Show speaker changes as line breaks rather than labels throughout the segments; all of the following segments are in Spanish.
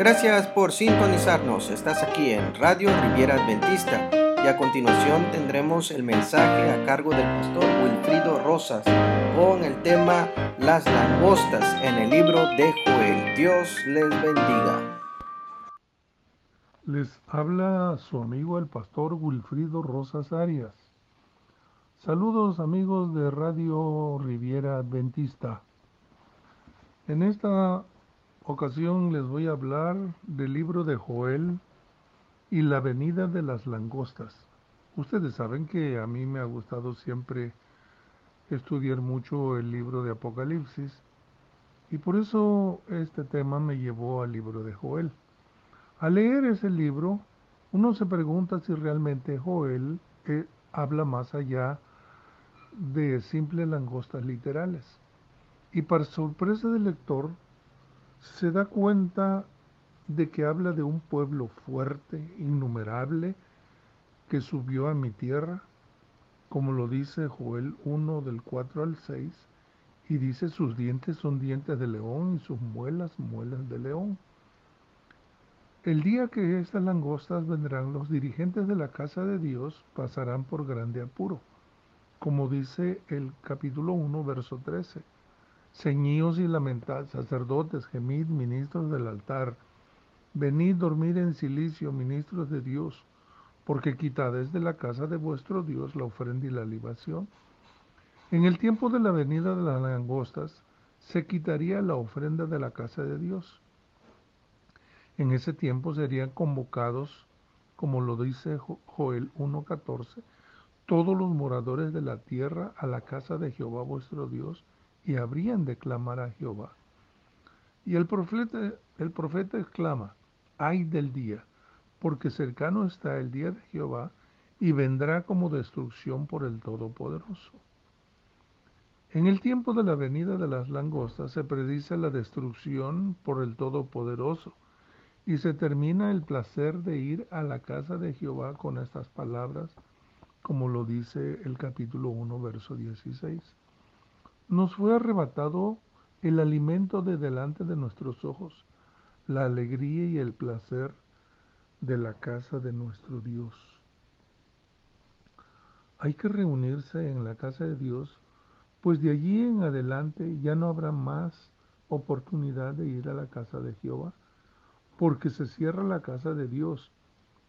Gracias por sintonizarnos. Estás aquí en Radio Riviera Adventista y a continuación tendremos el mensaje a cargo del pastor Wilfrido Rosas con el tema Las langostas en el libro de Joel. Dios les bendiga.
Les habla su amigo el pastor Wilfrido Rosas Arias. Saludos amigos de Radio Riviera Adventista. En esta ocasión les voy a hablar del libro de Joel y la venida de las langostas. Ustedes saben que a mí me ha gustado siempre estudiar mucho el libro de Apocalipsis y por eso este tema me llevó al libro de Joel. Al leer ese libro, uno se pregunta si realmente Joel eh, habla más allá de simples langostas literales. Y para sorpresa del lector, se da cuenta de que habla de un pueblo fuerte, innumerable, que subió a mi tierra, como lo dice Joel 1 del 4 al 6, y dice sus dientes son dientes de león y sus muelas muelas de león. El día que estas langostas vendrán, los dirigentes de la casa de Dios pasarán por grande apuro, como dice el capítulo 1, verso 13 ceñíos y lamentad, sacerdotes, gemid, ministros del altar, venid dormir en silicio, ministros de Dios, porque quitad de la casa de vuestro Dios la ofrenda y la libación. En el tiempo de la venida de las langostas, se quitaría la ofrenda de la casa de Dios. En ese tiempo serían convocados, como lo dice Joel 1.14, todos los moradores de la tierra a la casa de Jehová vuestro Dios, y habrían de clamar a Jehová. Y el profeta, el profeta exclama, ay del día, porque cercano está el día de Jehová y vendrá como destrucción por el Todopoderoso. En el tiempo de la venida de las langostas se predice la destrucción por el Todopoderoso y se termina el placer de ir a la casa de Jehová con estas palabras, como lo dice el capítulo 1, verso 16 nos fue arrebatado el alimento de delante de nuestros ojos, la alegría y el placer de la casa de nuestro Dios. Hay que reunirse en la casa de Dios, pues de allí en adelante ya no habrá más oportunidad de ir a la casa de Jehová, porque se cierra la casa de Dios.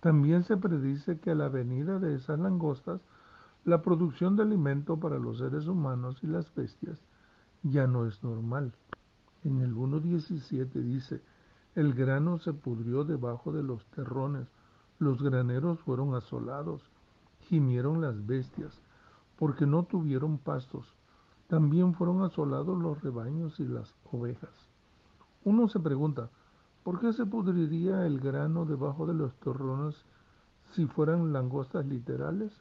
También se predice que a la venida de esas langostas la producción de alimento para los seres humanos y las bestias ya no es normal. En el 1.17 dice, el grano se pudrió debajo de los terrones, los graneros fueron asolados, gimieron las bestias, porque no tuvieron pastos. También fueron asolados los rebaños y las ovejas. Uno se pregunta, ¿por qué se pudriría el grano debajo de los terrones si fueran langostas literales?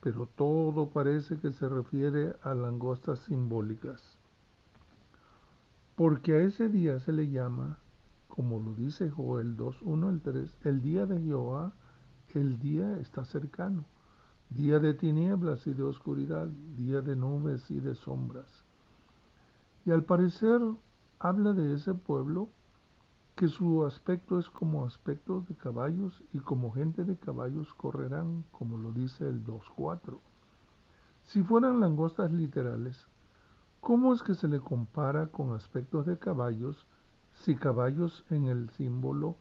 Pero todo parece que se refiere a langostas simbólicas. Porque a ese día se le llama, como lo dice Joel 2, 1 al 3, el día de Jehová, el día está cercano, día de tinieblas y de oscuridad, día de nubes y de sombras. Y al parecer habla de ese pueblo que su aspecto es como aspecto de caballos y como gente de caballos correrán, como lo dice el 2.4. Si fueran langostas literales, ¿cómo es que se le compara con aspectos de caballos si caballos en el símbolo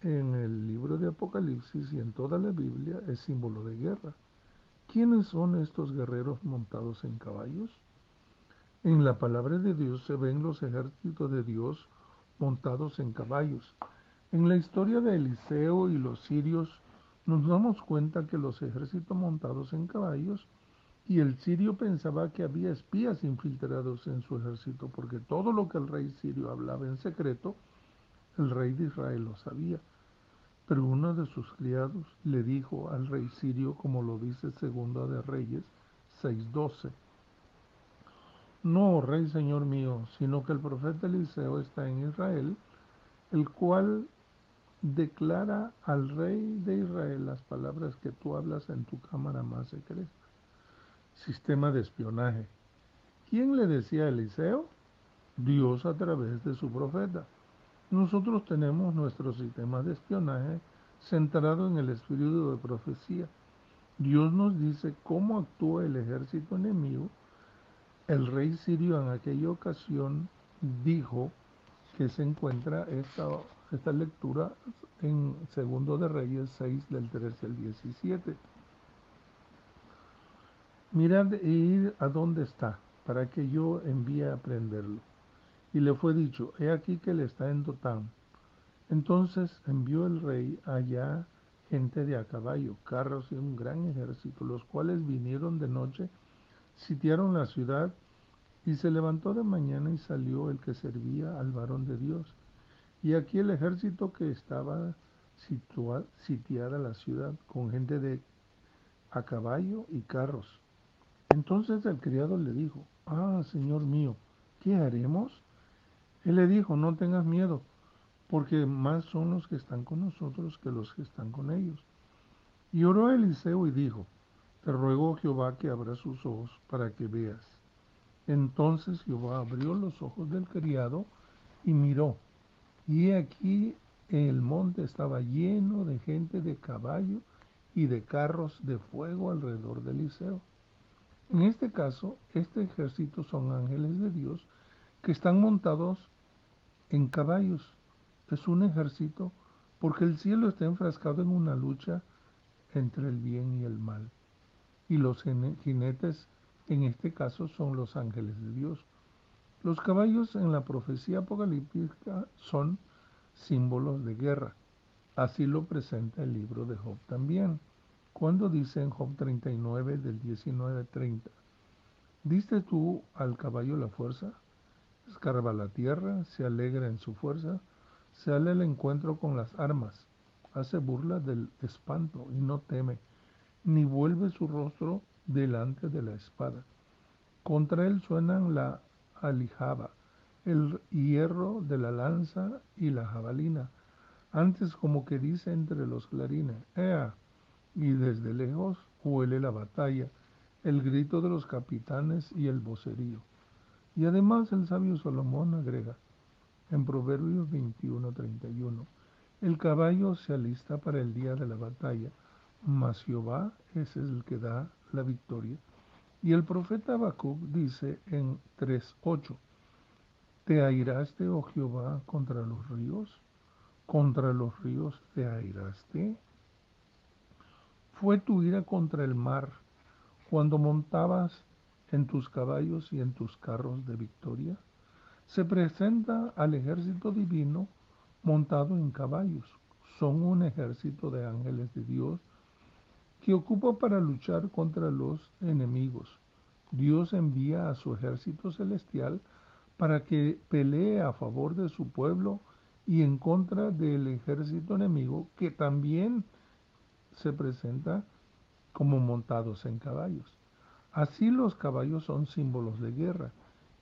en el libro de Apocalipsis y en toda la Biblia es símbolo de guerra? ¿Quiénes son estos guerreros montados en caballos? En la palabra de Dios se ven los ejércitos de Dios montados en caballos. En la historia de Eliseo y los sirios nos damos cuenta que los ejércitos montados en caballos y el sirio pensaba que había espías infiltrados en su ejército porque todo lo que el rey sirio hablaba en secreto, el rey de Israel lo sabía. Pero uno de sus criados le dijo al rey sirio, como lo dice Segunda de Reyes 6:12, no, rey señor mío, sino que el profeta Eliseo está en Israel, el cual declara al rey de Israel las palabras que tú hablas en tu cámara más secreta. Sistema de espionaje. ¿Quién le decía a Eliseo? Dios a través de su profeta. Nosotros tenemos nuestro sistema de espionaje centrado en el espíritu de profecía. Dios nos dice cómo actúa el ejército enemigo. El rey sirio en aquella ocasión dijo que se encuentra esta, esta lectura en Segundo de Reyes 6 del 13 al 17. Mirad e ir a dónde está, para que yo envíe a prenderlo. Y le fue dicho, he aquí que él está en Dotán. Entonces envió el rey allá gente de a caballo, carros y un gran ejército, los cuales vinieron de noche, sitiaron la ciudad, y se levantó de mañana y salió el que servía al varón de Dios. Y aquí el ejército que estaba sitiada la ciudad, con gente de a caballo y carros. Entonces el criado le dijo, Ah, Señor mío, ¿qué haremos? Él le dijo, no tengas miedo, porque más son los que están con nosotros que los que están con ellos. Y oró Eliseo y dijo, te ruego Jehová que abra sus ojos para que veas. Entonces Jehová abrió los ojos del criado y miró, y aquí el monte estaba lleno de gente de caballo y de carros de fuego alrededor de Eliseo. En este caso, este ejército son ángeles de Dios que están montados en caballos. Es un ejército porque el cielo está enfrascado en una lucha entre el bien y el mal. Y los jinetes en este caso son los ángeles de Dios. Los caballos en la profecía apocalíptica son símbolos de guerra. Así lo presenta el libro de Job también. Cuando dice en Job 39 del 19-30, ¿diste tú al caballo la fuerza? Escarba la tierra, se alegra en su fuerza, sale al encuentro con las armas, hace burla del espanto y no teme, ni vuelve su rostro delante de la espada. Contra él suenan la alijaba, el hierro de la lanza y la jabalina, antes como que dice entre los clarines, ¡Ea! y desde lejos huele la batalla, el grito de los capitanes y el vocerío. Y además el sabio Salomón agrega, en Proverbios 21:31, el caballo se alista para el día de la batalla, mas Jehová es el que da la victoria. Y el profeta Habacuc dice en 3:8, ¿te airaste, oh Jehová, contra los ríos? ¿Contra los ríos te airaste? fue tu ira contra el mar cuando montabas en tus caballos y en tus carros de victoria? Se presenta al ejército divino montado en caballos. Son un ejército de ángeles de Dios que ocupa para luchar contra los enemigos. Dios envía a su ejército celestial para que pelee a favor de su pueblo y en contra del ejército enemigo que también se presenta como montados en caballos. Así los caballos son símbolos de guerra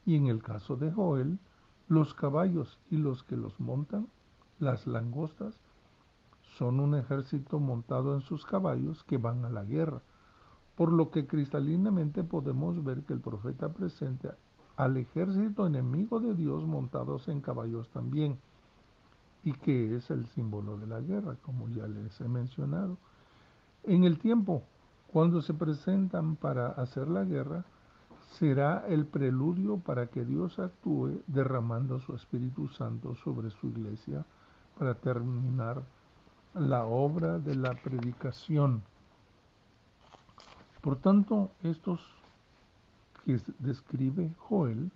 y en el caso de Joel, los caballos y los que los montan, las langostas, son un ejército montado en sus caballos que van a la guerra, por lo que cristalinamente podemos ver que el profeta presenta al ejército enemigo de Dios montados en caballos también, y que es el símbolo de la guerra, como ya les he mencionado. En el tiempo, cuando se presentan para hacer la guerra, será el preludio para que Dios actúe derramando su Espíritu Santo sobre su iglesia para terminar la obra de la predicación. Por tanto, estos que describe Joel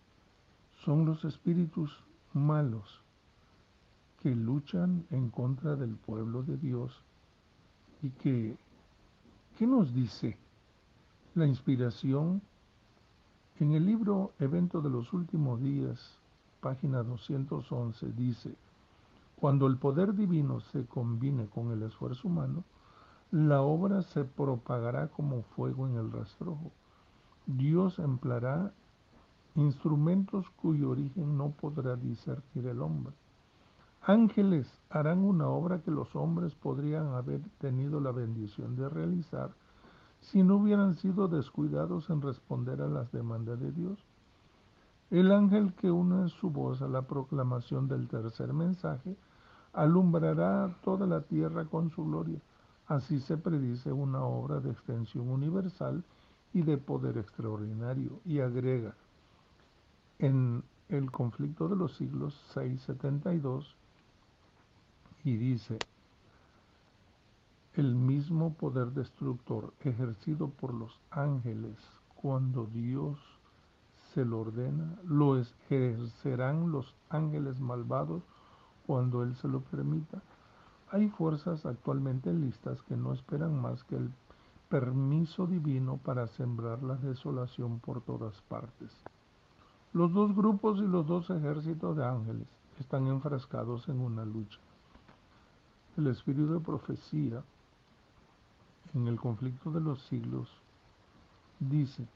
son los espíritus malos que luchan en contra del pueblo de Dios y que ¿Qué nos dice la inspiración? En el libro Evento de los Últimos Días, página 211, dice, cuando el poder divino se combine con el esfuerzo humano, la obra se propagará como fuego en el rastrojo. Dios empleará instrumentos cuyo origen no podrá discernir el hombre. Ángeles harán una obra que los hombres podrían haber tenido la bendición de realizar si no hubieran sido descuidados en responder a las demandas de Dios. El ángel que une su voz a la proclamación del tercer mensaje alumbrará toda la tierra con su gloria. Así se predice una obra de extensión universal y de poder extraordinario. Y agrega, en el conflicto de los siglos 672, y dice, el mismo poder destructor ejercido por los ángeles cuando Dios se lo ordena, lo ejercerán los ángeles malvados cuando Él se lo permita. Hay fuerzas actualmente listas que no esperan más que el permiso divino para sembrar la desolación por todas partes. Los dos grupos y los dos ejércitos de ángeles están enfrascados en una lucha. El espíritu de profecía en el conflicto de los siglos dice,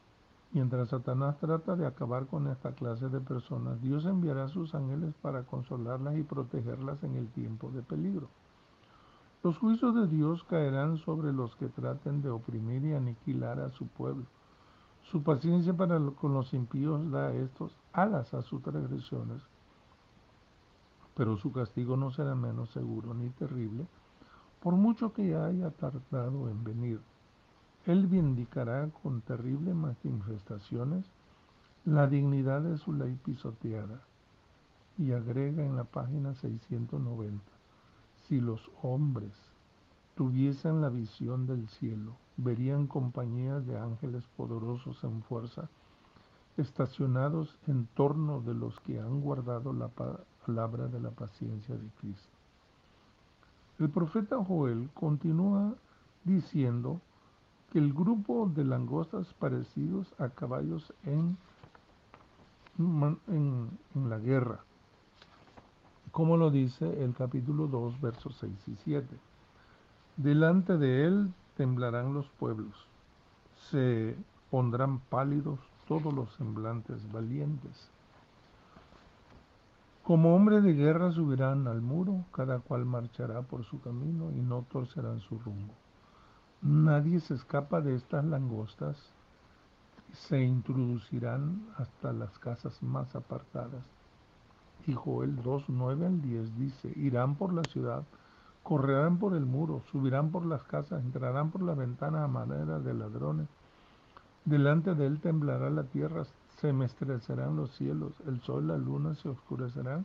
Mientras Satanás trata de acabar con esta clase de personas, Dios enviará a sus ángeles para consolarlas y protegerlas en el tiempo de peligro. Los juicios de Dios caerán sobre los que traten de oprimir y aniquilar a su pueblo. Su paciencia para con los impíos da a estos alas a sus transgresiones, pero su castigo no será menos seguro ni terrible, por mucho que haya tardado en venir. Él vindicará con terribles manifestaciones la dignidad de su ley pisoteada. Y agrega en la página 690, si los hombres tuviesen la visión del cielo, verían compañías de ángeles poderosos en fuerza, estacionados en torno de los que han guardado la palabra de la paciencia de Cristo. El profeta Joel continúa diciendo el grupo de langostas parecidos a caballos en, en, la guerra, como lo dice el capítulo 2, versos 6 y 7. Delante de él temblarán los pueblos, se pondrán pálidos todos los semblantes valientes. Como hombre de guerra subirán al muro, cada cual marchará por su camino y no torcerán su rumbo. Nadie se escapa de estas langostas, se introducirán hasta las casas más apartadas. Y Joel 2, 9 al 10 dice, irán por la ciudad, correrán por el muro, subirán por las casas, entrarán por las ventanas a manera de ladrones. Delante de él temblará la tierra, se mestrecerán los cielos, el sol, la luna se oscurecerán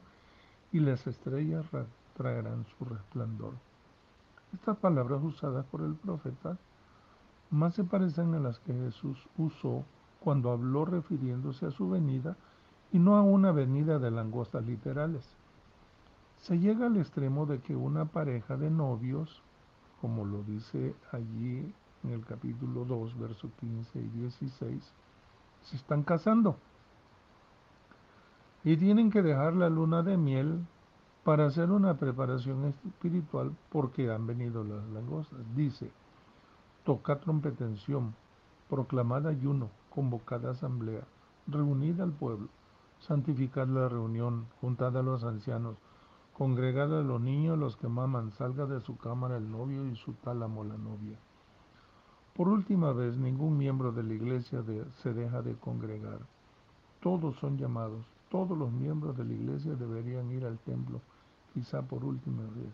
y las estrellas traerán su resplandor. Estas palabras usadas por el profeta más se parecen a las que Jesús usó cuando habló refiriéndose a su venida y no a una venida de langostas literales. Se llega al extremo de que una pareja de novios, como lo dice allí en el capítulo 2, versos 15 y 16, se están casando y tienen que dejar la luna de miel para hacer una preparación espiritual porque han venido las langostas. Dice, toca trompetención, proclamada ayuno, convocada asamblea, reunida al pueblo, santificad la reunión, juntad a los ancianos, congregad a los niños, los que maman, salga de su cámara el novio y su tálamo la novia. Por última vez, ningún miembro de la iglesia se deja de congregar. Todos son llamados, todos los miembros de la iglesia deberían ir al templo quizá por última vez.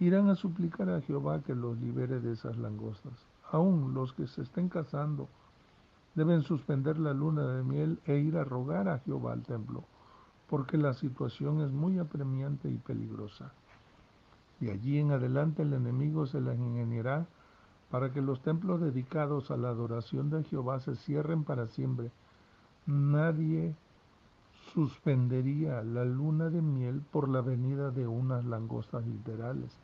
Irán a suplicar a Jehová que los libere de esas langostas. Aún los que se estén casando deben suspender la luna de miel e ir a rogar a Jehová al templo, porque la situación es muy apremiante y peligrosa. Y allí en adelante el enemigo se las ingeniará para que los templos dedicados a la adoración de Jehová se cierren para siempre. Nadie suspendería la luna de miel por la venida de unas langostas literales.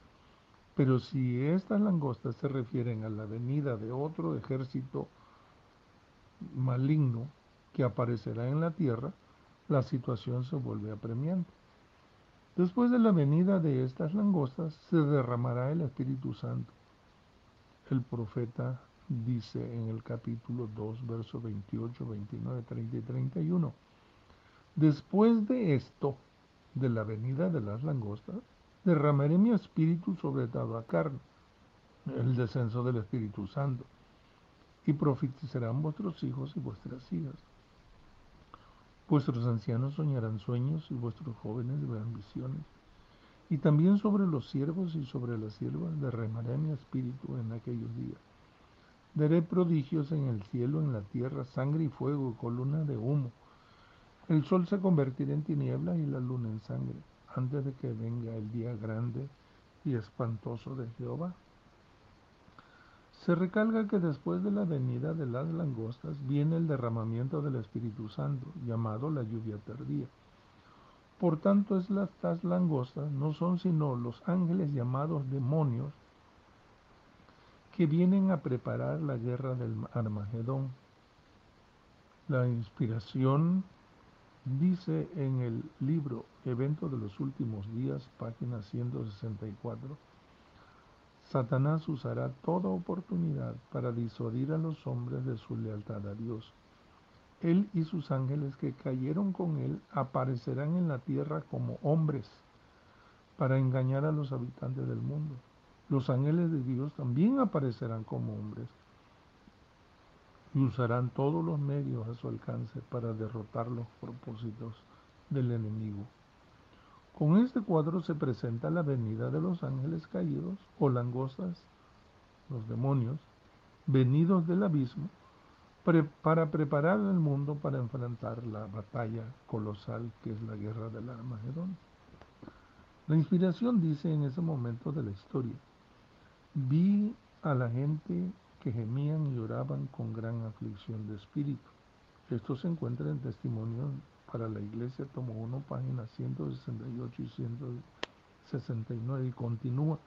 Pero si estas langostas se refieren a la venida de otro ejército maligno que aparecerá en la tierra, la situación se vuelve apremiante. Después de la venida de estas langostas se derramará el Espíritu Santo. El profeta dice en el capítulo 2, versos 28, 29, 30 y 31. Después de esto, de la venida de las langostas, derramaré mi espíritu sobre toda carne, el descenso del Espíritu Santo, y profetizarán vuestros hijos y vuestras hijas. Vuestros ancianos soñarán sueños y vuestros jóvenes verán visiones. Y también sobre los siervos y sobre las siervas derramaré mi espíritu en aquellos días. Daré prodigios en el cielo, en la tierra, sangre y fuego, columna de humo. El sol se convertirá en tinieblas y la luna en sangre, antes de que venga el día grande y espantoso de Jehová. Se recalca que después de la venida de las langostas viene el derramamiento del Espíritu Santo, llamado la lluvia tardía. Por tanto, estas langostas no son sino los ángeles llamados demonios que vienen a preparar la guerra del Armagedón. La inspiración dice en el libro Evento de los Últimos Días, página 164, Satanás usará toda oportunidad para disuadir a los hombres de su lealtad a Dios. Él y sus ángeles que cayeron con él aparecerán en la tierra como hombres para engañar a los habitantes del mundo. Los ángeles de Dios también aparecerán como hombres y usarán todos los medios a su alcance para derrotar los propósitos del enemigo. Con este cuadro se presenta la venida de los ángeles caídos o langostas, los demonios, venidos del abismo, para preparar el mundo para enfrentar la batalla colosal que es la guerra del Armagedón. La inspiración dice en ese momento de la historia, vi a la gente que gemían y lloraban con gran aflicción de espíritu. Esto se encuentra en testimonio para la Iglesia, tomo 1, páginas 168 y 169, y continúa.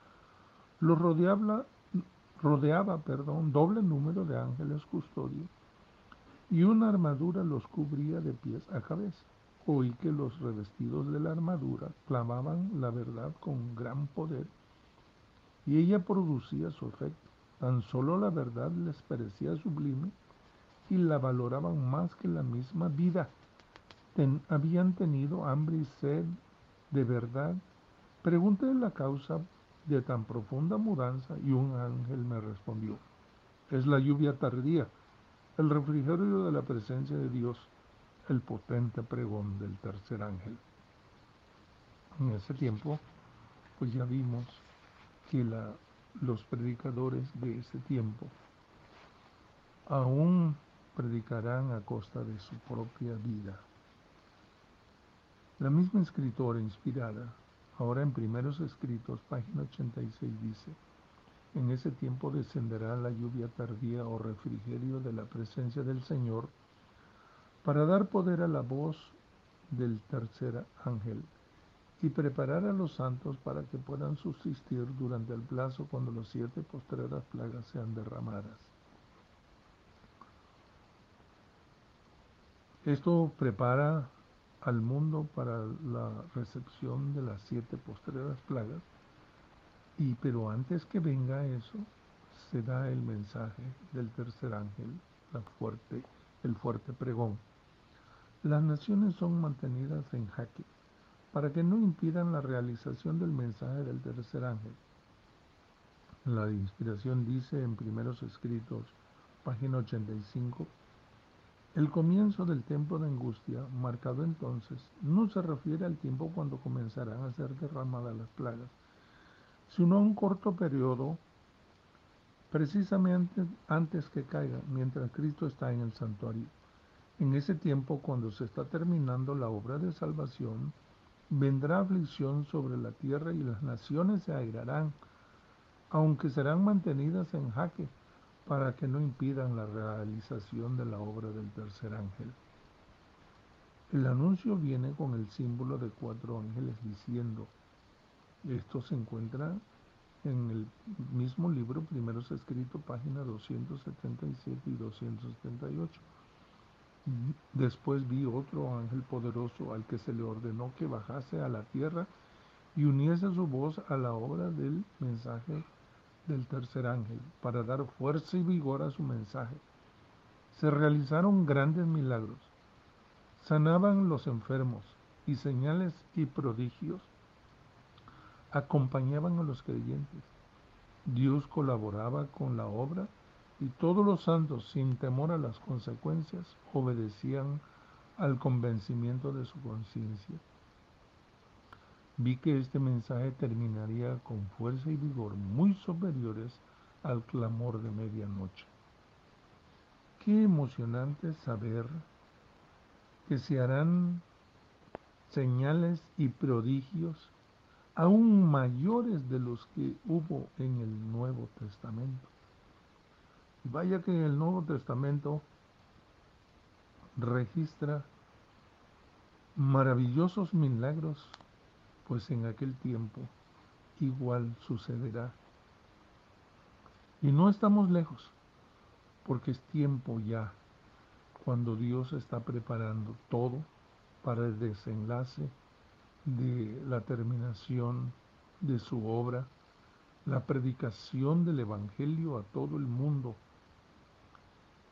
Lo rodeaba, rodeaba perdón, doble número de ángeles custodios y una armadura los cubría de pies a cabeza. Oí que los revestidos de la armadura clamaban la verdad con gran poder y ella producía su efecto. Tan solo la verdad les parecía sublime y la valoraban más que la misma vida habían tenido hambre y sed de verdad. Pregunté la causa de tan profunda mudanza y un ángel me respondió, es la lluvia tardía, el refrigerio de la presencia de Dios, el potente pregón del tercer ángel. En ese tiempo, pues ya vimos que la, los predicadores de ese tiempo aún predicarán a costa de su propia vida. La misma escritora inspirada, ahora en primeros escritos, página 86, dice, en ese tiempo descenderá la lluvia tardía o refrigerio de la presencia del Señor para dar poder a la voz del tercer ángel y preparar a los santos para que puedan subsistir durante el plazo cuando los siete postreras plagas sean derramadas. Esto prepara al mundo para la recepción de las siete postreras plagas. Y pero antes que venga eso, se da el mensaje del tercer ángel, la fuerte, el fuerte pregón. Las naciones son mantenidas en jaque para que no impidan la realización del mensaje del tercer ángel. La inspiración dice en primeros escritos, página 85, el comienzo del tiempo de angustia, marcado entonces, no se refiere al tiempo cuando comenzarán a ser derramadas las plagas, sino a un corto periodo, precisamente antes que caiga, mientras Cristo está en el santuario. En ese tiempo, cuando se está terminando la obra de salvación, vendrá aflicción sobre la tierra y las naciones se airarán, aunque serán mantenidas en jaque para que no impidan la realización de la obra del tercer ángel. El anuncio viene con el símbolo de cuatro ángeles diciendo, esto se encuentra en el mismo libro, primero se escrito, página 277 y 278. Después vi otro ángel poderoso al que se le ordenó que bajase a la tierra y uniese su voz a la obra del mensaje del tercer ángel para dar fuerza y vigor a su mensaje. Se realizaron grandes milagros. Sanaban los enfermos y señales y prodigios acompañaban a los creyentes. Dios colaboraba con la obra y todos los santos, sin temor a las consecuencias, obedecían al convencimiento de su conciencia. Vi que este mensaje terminaría con fuerza y vigor muy superiores al clamor de medianoche. Qué emocionante saber que se harán señales y prodigios aún mayores de los que hubo en el Nuevo Testamento. Vaya que el Nuevo Testamento registra maravillosos milagros, pues en aquel tiempo igual sucederá. Y no estamos lejos, porque es tiempo ya cuando Dios está preparando todo para el desenlace de la terminación de su obra, la predicación del Evangelio a todo el mundo.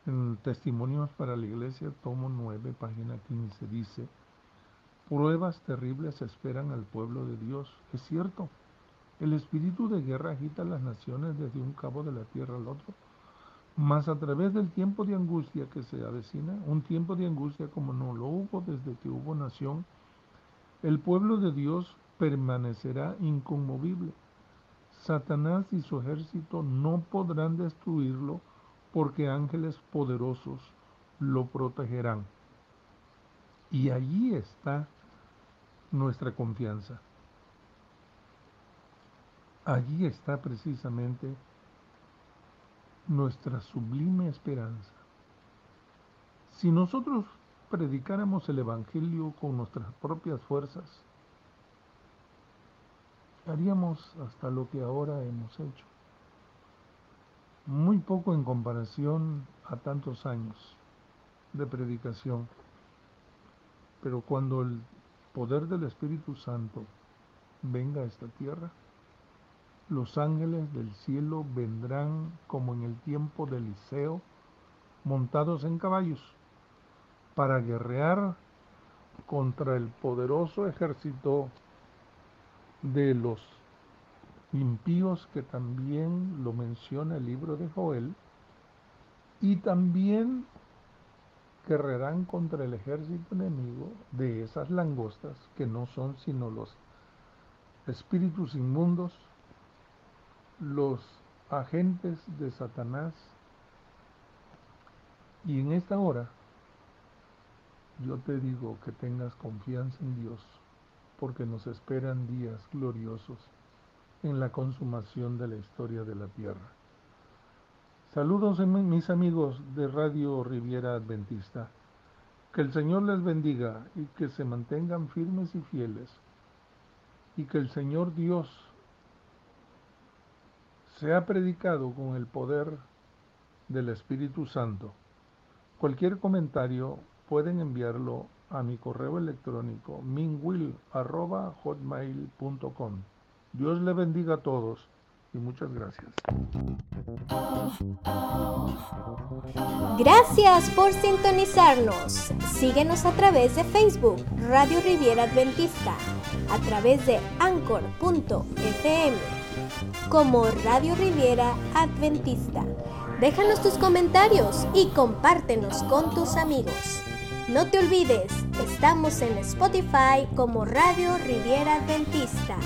En Testimonios para la Iglesia, tomo 9, página 15, dice, pruebas terribles esperan al pueblo de Dios. Es cierto, el espíritu de guerra agita las naciones desde un cabo de la tierra al otro, mas a través del tiempo de angustia que se avecina, un tiempo de angustia como no lo hubo desde que hubo nación, el pueblo de Dios permanecerá inconmovible. Satanás y su ejército no podrán destruirlo porque ángeles poderosos lo protegerán. Y allí está nuestra confianza. Allí está precisamente nuestra sublime esperanza. Si nosotros predicáramos el Evangelio con nuestras propias fuerzas, haríamos hasta lo que ahora hemos hecho. Muy poco en comparación a tantos años de predicación. Pero cuando el poder del Espíritu Santo venga a esta tierra, los ángeles del cielo vendrán como en el tiempo de Eliseo, montados en caballos para guerrear contra el poderoso ejército de los impíos que también lo menciona el libro de Joel y también guerrerán contra el ejército enemigo de esas langostas que no son sino los espíritus inmundos, los agentes de Satanás. Y en esta hora yo te digo que tengas confianza en Dios, porque nos esperan días gloriosos en la consumación de la historia de la tierra. Saludos mis amigos de Radio Riviera Adventista. Que el Señor les bendiga y que se mantengan firmes y fieles. Y que el Señor Dios sea predicado con el poder del Espíritu Santo. Cualquier comentario pueden enviarlo a mi correo electrónico minwill.hotmail.com. Dios le bendiga a todos y muchas gracias.
Gracias por sintonizarnos. Síguenos a través de Facebook, Radio Riviera Adventista, a través de anchor.fm, como Radio Riviera Adventista. Déjanos tus comentarios y compártenos con tus amigos. No te olvides, estamos en Spotify como Radio Riviera Adventista.